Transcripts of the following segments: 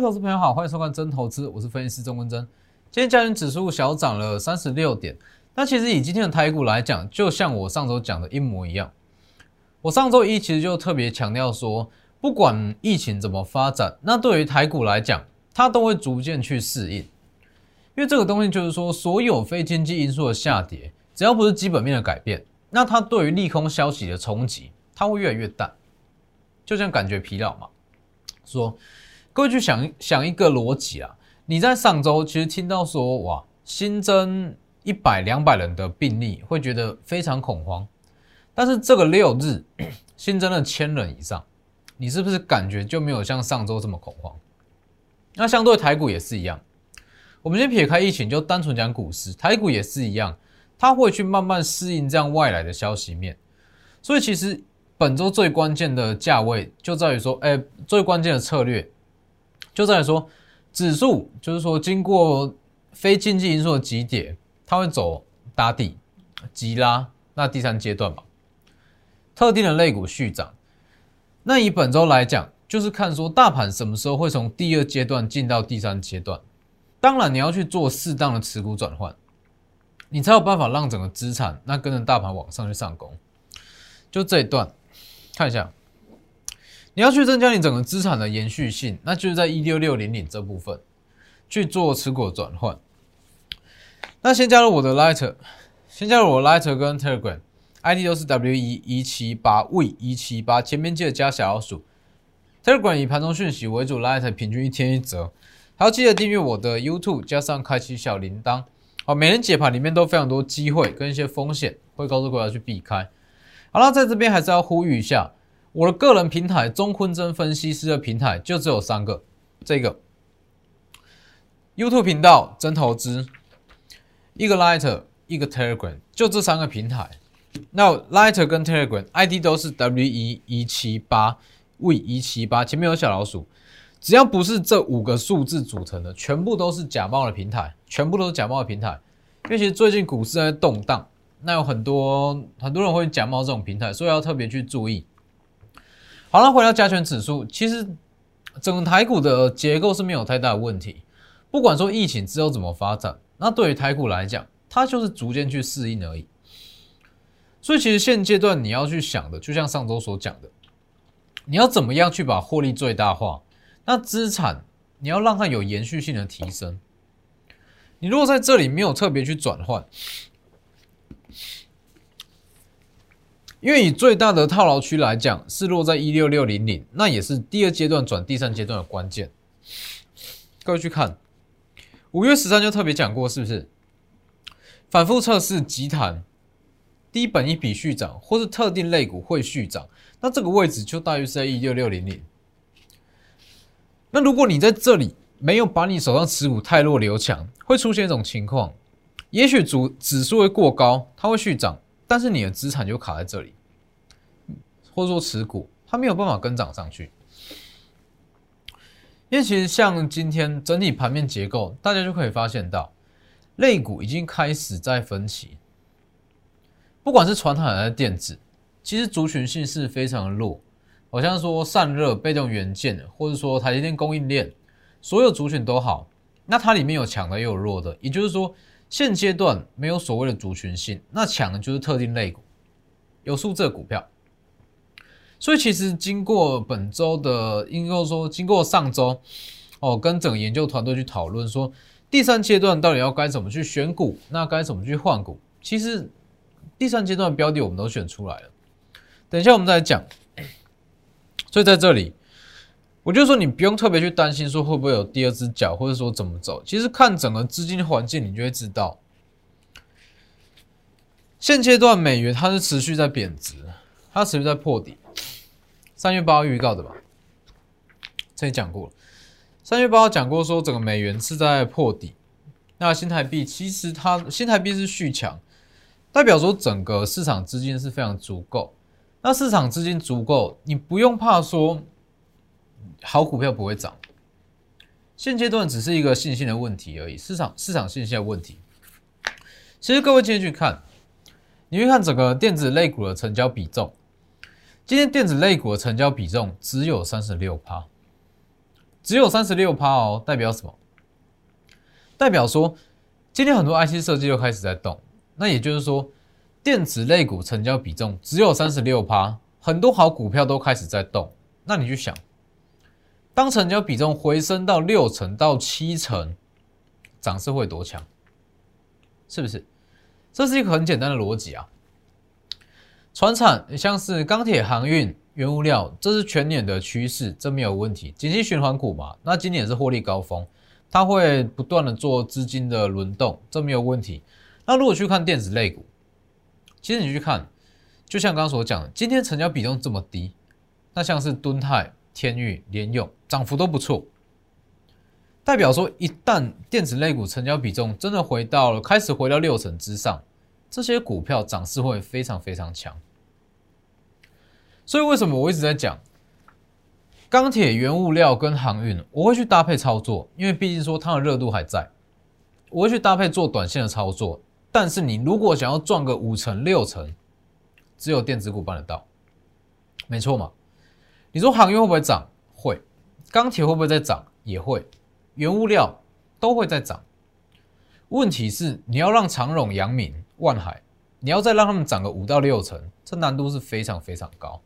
各位投资朋友好，欢迎收看真投资，我是分析师钟文真。今天加权指数小涨了三十六点，那其实以今天的台股来讲，就像我上周讲的一模一样。我上周一其实就特别强调说，不管疫情怎么发展，那对于台股来讲，它都会逐渐去适应。因为这个东西就是说，所有非经济因素的下跌，只要不是基本面的改变，那它对于利空消息的冲击，它会越来越淡。就像感觉疲劳嘛，说。各位去想想一个逻辑啊，你在上周其实听到说哇新增一百两百人的病例，会觉得非常恐慌。但是这个六日 新增了千人以上，你是不是感觉就没有像上周这么恐慌？那相对台股也是一样。我们先撇开疫情，就单纯讲股市，台股也是一样，它会去慢慢适应这样外来的消息面。所以其实本周最关键的价位就在于说，哎，最关键的策略。就在说，指数就是说，经过非经济因素的急跌，它会走打底、急拉，那第三阶段嘛，特定的类股续涨。那以本周来讲，就是看说大盘什么时候会从第二阶段进到第三阶段。当然，你要去做适当的持股转换，你才有办法让整个资产那跟着大盘往上去上攻。就这一段，看一下。你要去增加你整个资产的延续性，那就是在一六六零零这部分去做持股转换。那先加入我的 Lighter，先加入我 Lighter 跟 Telegram，ID 都是 W 一一七八 V 一七八，前面记得加小老鼠。Telegram 以盘中讯息为主，Lighter 平均一天一折。还要记得订阅我的 YouTube，加上开启小铃铛。好，每人解盘里面都非常多机会跟一些风险，会告诉各位要去避开。好了，在这边还是要呼吁一下。我的个人平台钟坤真分析师的平台就只有三个，这个 YouTube 频道真投资，一个 Lighter，一个 Telegram，就这三个平台。那 Lighter 跟 Telegram ID 都是 W 一一七八 V 一七八，前面有小老鼠。只要不是这五个数字组成的，全部都是假冒的平台，全部都是假冒的平台。因为其实最近股市在动荡，那有很多很多人会假冒这种平台，所以要特别去注意。好了，回到加权指数，其实整个台股的结构是没有太大的问题。不管说疫情之后怎么发展，那对于台股来讲，它就是逐渐去适应而已。所以其实现阶段你要去想的，就像上周所讲的，你要怎么样去把获利最大化？那资产你要让它有延续性的提升。你如果在这里没有特别去转换。因为以最大的套牢区来讲，是落在一六六零零，那也是第二阶段转第三阶段的关键。各位去看，五月十三就特别讲过，是不是？反复测试集团低本一笔续涨，或是特定类股会续涨，那这个位置就大约是在一六六零零。那如果你在这里没有把你手上持股太弱留强，会出现一种情况，也许主指数会过高，它会续涨。但是你的资产就卡在这里，或者说持股，它没有办法跟涨上去。因为其实像今天整体盘面结构，大家就可以发现到，类股已经开始在分歧。不管是传统还是电子，其实族群性是非常的弱。好像说散热、被动元件，或者说台积电供应链，所有族群都好，那它里面有强的也有弱的，也就是说。现阶段没有所谓的族群性，那抢的就是特定类股，有数字的股票。所以其实经过本周的，应该说经过上周，哦，跟整个研究团队去讨论，说第三阶段到底要该怎么去选股，那该怎么去换股？其实第三阶段标的我们都选出来了，等一下我们再讲。所以在这里。我就说，你不用特别去担心说会不会有第二只脚，或者说怎么走。其实看整个资金环境，你就会知道，现阶段美元它是持续在贬值，它持续在破底。三月八号预告的吧，这里讲过了。三月八号讲过说，整个美元是在破底。那新台币其实它新台币是续强，代表说整个市场资金是非常足够。那市场资金足够，你不用怕说。好股票不会涨，现阶段只是一个信心的问题而已，市场市场信心的问题。其实各位今天去看，你会看整个电子类股的成交比重，今天电子类股的成交比重只有三十六趴，只有三十六趴哦，代表什么？代表说今天很多 IC 设计又开始在动，那也就是说电子类股成交比重只有三十六趴，很多好股票都开始在动。那你去想，当成交比重回升到六成到七成，涨势会多强？是不是？这是一个很简单的逻辑啊。船产像是钢铁、航运、原物料，这是全年的趋势，这没有问题。景气循环股嘛，那今年是获利高峰。它会不断的做资金的轮动，这没有问题。那如果去看电子类股，其实你去看，就像刚刚所讲的，今天成交比重这么低，那像是敦泰、天域、联用，涨幅都不错，代表说一旦电子类股成交比重真的回到了开始回到六成之上，这些股票涨势会非常非常强。所以为什么我一直在讲？钢铁、原物料跟航运，我会去搭配操作，因为毕竟说它的热度还在，我会去搭配做短线的操作。但是你如果想要赚个五成、六成，只有电子股办得到，没错嘛？你说航运会不会涨？会。钢铁会不会再涨？也会。原物料都会再涨。问题是你要让长荣、阳明、万海，你要再让他们涨个五到六成，这难度是非常非常高。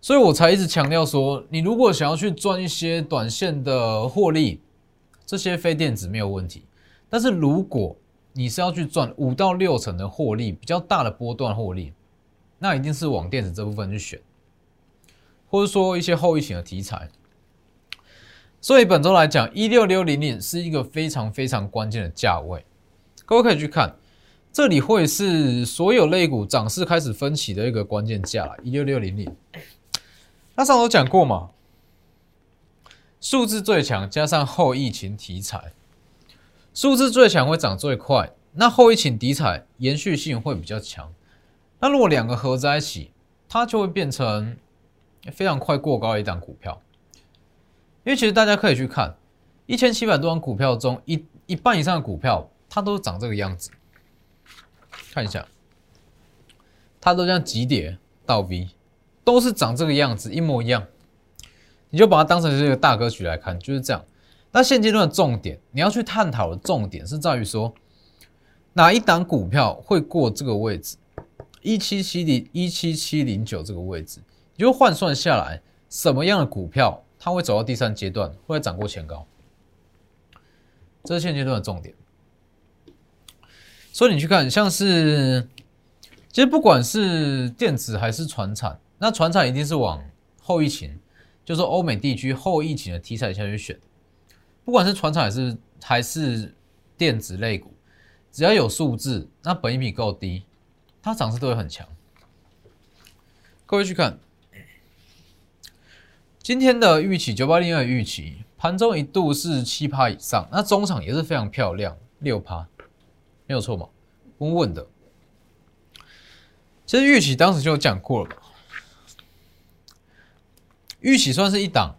所以我才一直强调说，你如果想要去赚一些短线的获利，这些非电子没有问题。但是如果你是要去赚五到六成的获利，比较大的波段获利，那一定是往电子这部分去选，或者说一些后疫情的题材。所以本周来讲，一六六零零是一个非常非常关键的价位，各位可以去看，这里会是所有类股涨势开始分歧的一个关键价，一六六零零。那上周讲过嘛，数字最强加上后疫情题材，数字最强会涨最快。那后疫情题材延续性会比较强。那如果两个合在一起，它就会变成非常快过高的一档股票。因为其实大家可以去看一千七百多张股票中，一一半以上的股票它都长这个样子。看一下，它都这样急跌到 V。都是长这个样子，一模一样，你就把它当成是一个大歌曲来看，就是这样。那现阶段的重点，你要去探讨的重点是在于说，哪一档股票会过这个位置，一七七零一七七零九这个位置，你就换算下来，什么样的股票它会走到第三阶段，会涨过前高，这是现阶段的重点。所以你去看，像是其实不管是电子还是船产。那船厂一定是往后疫情，就是欧美地区后疫情的题材下去选，不管是船厂还是还是电子类股，只要有数字，那本益比够低，它涨势都会很强。各位去看今天的预期九八零二预期，盘中一度是七趴以上，那中场也是非常漂亮，六趴，没有错嘛，稳稳的。其实预期当时就讲过了嘛。预期算是一档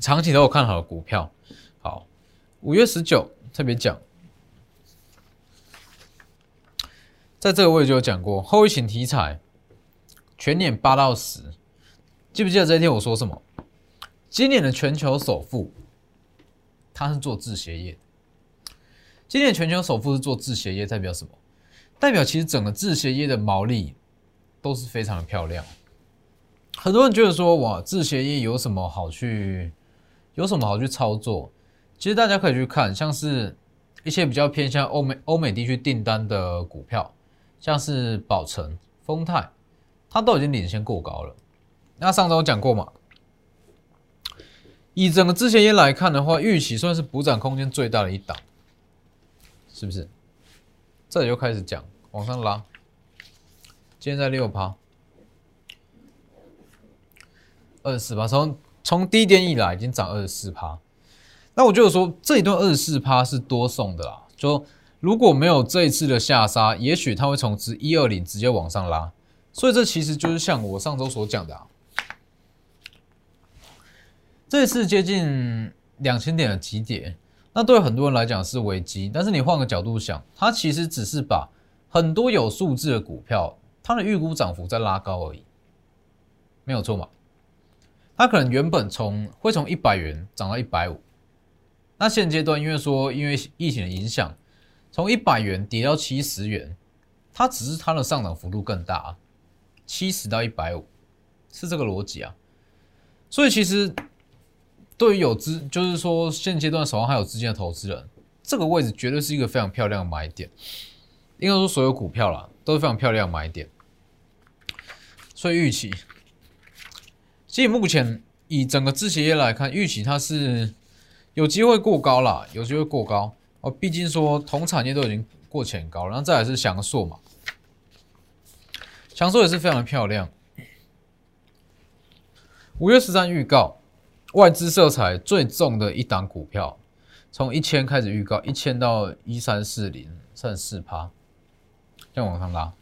长期都有看好的股票。好，五月十九特别讲，在这个位置就有讲过后疫情题材，全年八到十。记不记得这一天我说什么？今年的全球首富，他是做制鞋业。今年全球首富是做制鞋业，代表什么？代表其实整个制鞋业的毛利都是非常的漂亮。很多人觉得说，哇，制鞋业有什么好去，有什么好去操作？其实大家可以去看，像是一些比较偏向欧美欧美地区订单的股票，像是宝成、丰泰，它都已经领先过高了。那上周讲过嘛，以整个制鞋业来看的话，预期算是补涨空间最大的一档，是不是？这里就开始讲往上拉，今天在六趴。二十四趴，从从低点以来已经涨二十四趴，那我就说这一段二十四趴是多送的啦。就如果没有这一次的下杀，也许它会从值一二零直接往上拉，所以这其实就是像我上周所讲的啊，这次接近两千点的极点，那对很多人来讲是危机，但是你换个角度想，它其实只是把很多有数字的股票，它的预估涨幅在拉高而已，没有错嘛。它可能原本从会从一百元涨到一百五，那现阶段因为说因为疫情的影响，从一百元跌到七十元，它只是它的上涨幅度更大啊，七十到一百五是这个逻辑啊。所以其实对于有资，就是说现阶段手上还有资金的投资人，这个位置绝对是一个非常漂亮的买点。应该说所有股票啦都是非常漂亮的买点。所以预期，其实目前以整个制鞋业来看，预期它是有机会过高啦，有机会过高哦。毕竟说同产业都已经过前高，然后再来是翔硕嘛，翔硕也是非常的漂亮。五月十三预告，外资色彩最重的一档股票，从一千开始预告，一千到一三四零，剩四趴，再往上拉。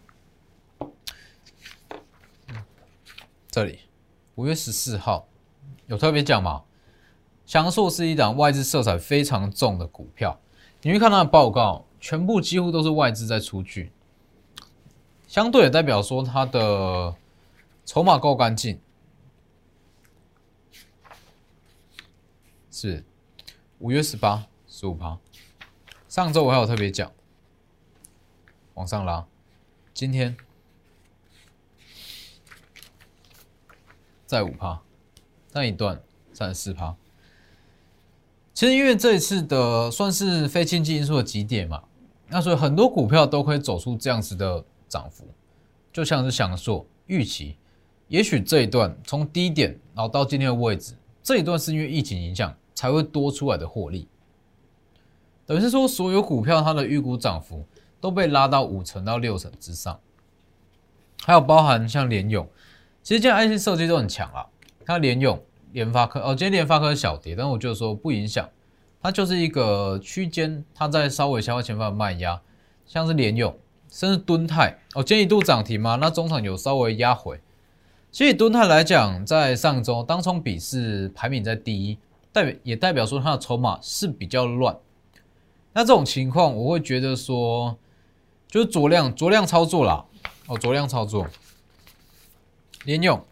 这里五月十四号有特别讲吗？翔硕是一档外资色彩非常重的股票，你会看它的报告，全部几乎都是外资在出具，相对也代表说它的筹码够干净。是五月十八十五趴，上周我还有特别讲，往上拉，今天。在五趴，那一段三十四趴。其实因为这一次的算是非经济因素的极点嘛，那所以很多股票都可以走出这样子的涨幅，就像是想说预期，也许这一段从低点然后到今天的位置，这一段是因为疫情影响才会多出来的获利，等于是说所有股票它的预估涨幅都被拉到五成到六成之上，还有包含像联勇。其实今天 IC 设计都很强啊，它联用联发科哦，今天联发科小跌，但我就说不影响，它就是一个区间，它在稍微下方前方的卖压，像是联用，甚至敦泰。哦，今天一度涨停嘛，那中场有稍微压回。所以敦泰来讲，在上周当冲比是排名在第一，代表也代表说它的筹码是比较乱。那这种情况，我会觉得说，就是酌量酌量操作啦，哦，酌量操作。连用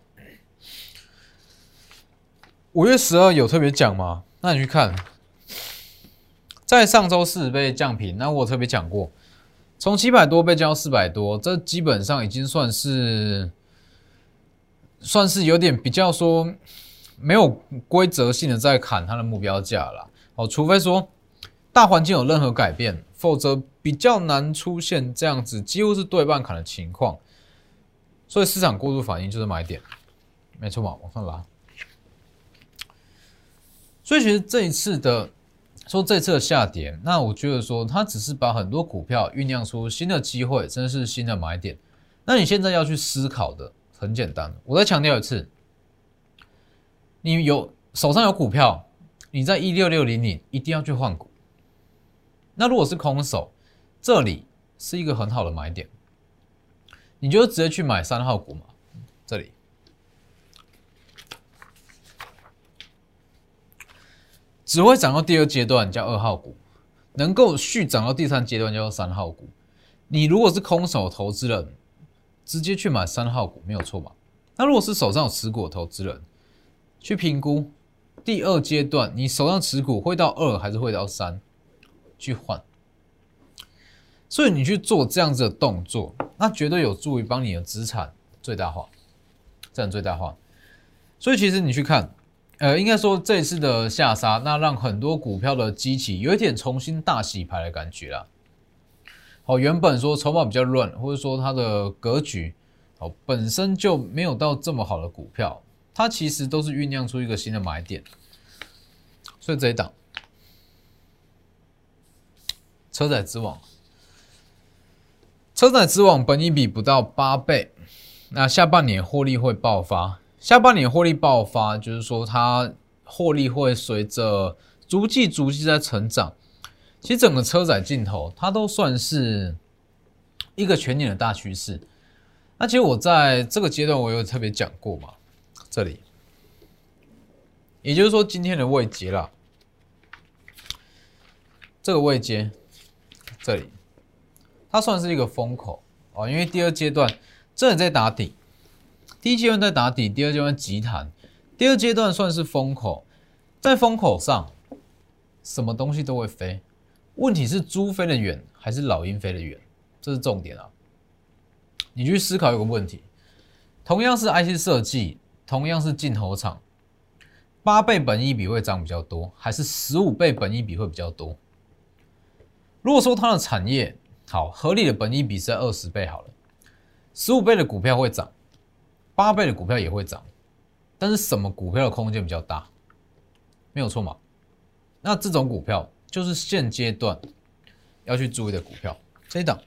五月十二有特别讲吗？那你去看，在上周四被降平，那我特别讲过，从七百多被降到四百多，这基本上已经算是算是有点比较说没有规则性的在砍它的目标价了。哦，除非说大环境有任何改变，否则比较难出现这样子几乎是对半砍的情况。所以市场过度反应就是买点，没错嘛，往上拉。所以其实这一次的说这次的下跌，那我觉得说它只是把很多股票酝酿出新的机会，真的是新的买点。那你现在要去思考的很简单，我再强调一次，你有手上有股票，你在一六六零零一定要去换股。那如果是空手，这里是一个很好的买点。你就直接去买三号股嘛，这里只会涨到第二阶段叫二号股，能够续涨到第三阶段叫三号股。你如果是空手投资人，直接去买三号股没有错吧？那如果是手上有持股的投资人，去评估第二阶段你手上持股会到二还是会到三，去换。所以你去做这样子的动作。那绝对有助于帮你的资产最大化，资产最大化。所以其实你去看，呃，应该说这次的下杀，那让很多股票的机器有一点重新大洗牌的感觉啦。好，原本说筹码比较乱，或者说它的格局，哦，本身就没有到这么好的股票，它其实都是酝酿出一个新的买点。所以这一档，车载之王。车载之王本益比不到八倍，那下半年获利会爆发。下半年获利爆发，就是说它获利会随着逐季逐季在成长。其实整个车载镜头，它都算是一个全年的大趋势。那其实我在这个阶段，我有特别讲过嘛，这里，也就是说今天的位阶了，这个位阶，这里。它算是一个风口。哦，因为第二阶段这里在打底，第一阶段在打底，第二阶段急弹，第二阶段算是风口，在风口上，什么东西都会飞，问题是猪飞得远还是老鹰飞得远，这是重点啊。你去思考一个问题，同样是 IC 设计，同样是镜头厂，八倍本益比会涨比较多，还是十五倍本益比会比较多？如果说它的产业好，合理的本益比是二十倍好了，十五倍的股票会涨，八倍的股票也会涨，但是什么股票的空间比较大？没有错嘛？那这种股票就是现阶段要去注意的股票，这一档。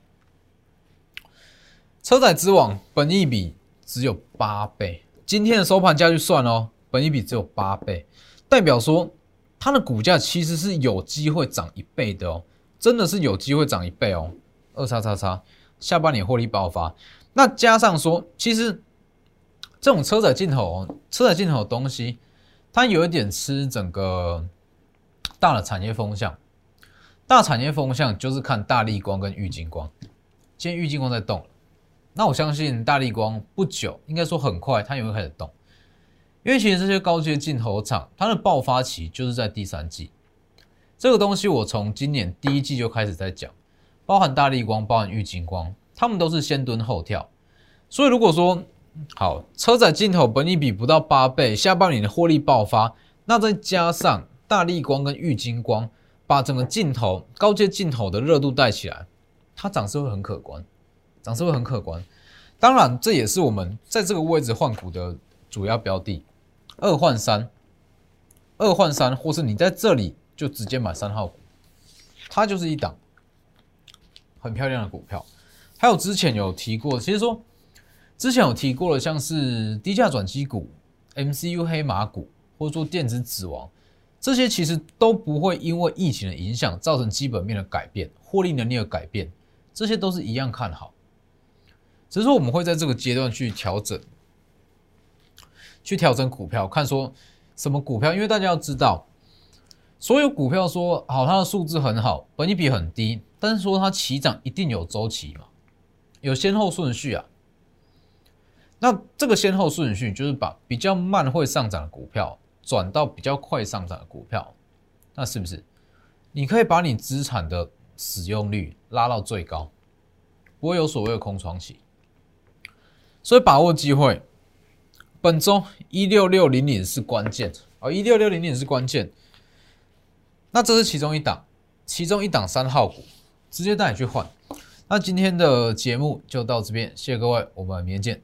车载之王本益比只有八倍，今天的收盘价去算哦，本益比只有八倍，代表说它的股价其实是有机会涨一倍的哦，真的是有机会涨一倍哦。二叉叉叉，下半年获利爆发，那加上说，其实这种车载镜头哦，车载镜头的东西，它有一点吃整个大的产业风向，大产业风向就是看大力光跟玉金光，今天玉金光在动。那我相信大力光不久，应该说很快，它也会开始动，因为其实这些高阶镜头厂，它的爆发期就是在第三季。这个东西我从今年第一季就开始在讲，包含大力光，包含玉金光，他们都是先蹲后跳。所以如果说好车载镜头本益比不到八倍，下半年的获利爆发，那再加上大力光跟玉金光把整个镜头高阶镜头的热度带起来，它涨势会很可观。涨势会很可观，当然这也是我们在这个位置换股的主要标的，二换三，二换三，或是你在这里就直接买三号股，它就是一档很漂亮的股票。还有之前有提过，其实说之前有提过的，像是低价转机股、MCU 黑马股，或者说电子指王，这些其实都不会因为疫情的影响造成基本面的改变、获利能力的改变，这些都是一样看好。只是说我们会在这个阶段去调整，去调整股票，看说什么股票，因为大家要知道，所有股票说好它的数字很好，本益比很低，但是说它起涨一定有周期嘛，有先后顺序啊。那这个先后顺序就是把比较慢会上涨的股票转到比较快上涨的股票，那是不是你可以把你资产的使用率拉到最高，不会有所谓的空窗期？所以把握机会，本周一六六零零是关键哦，一六六零零是关键。那这是其中一档，其中一档三号股，直接带你去换。那今天的节目就到这边，谢谢各位，我们明天见。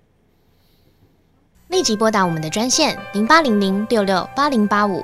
立即拨打我们的专线零八零零六六八零八五。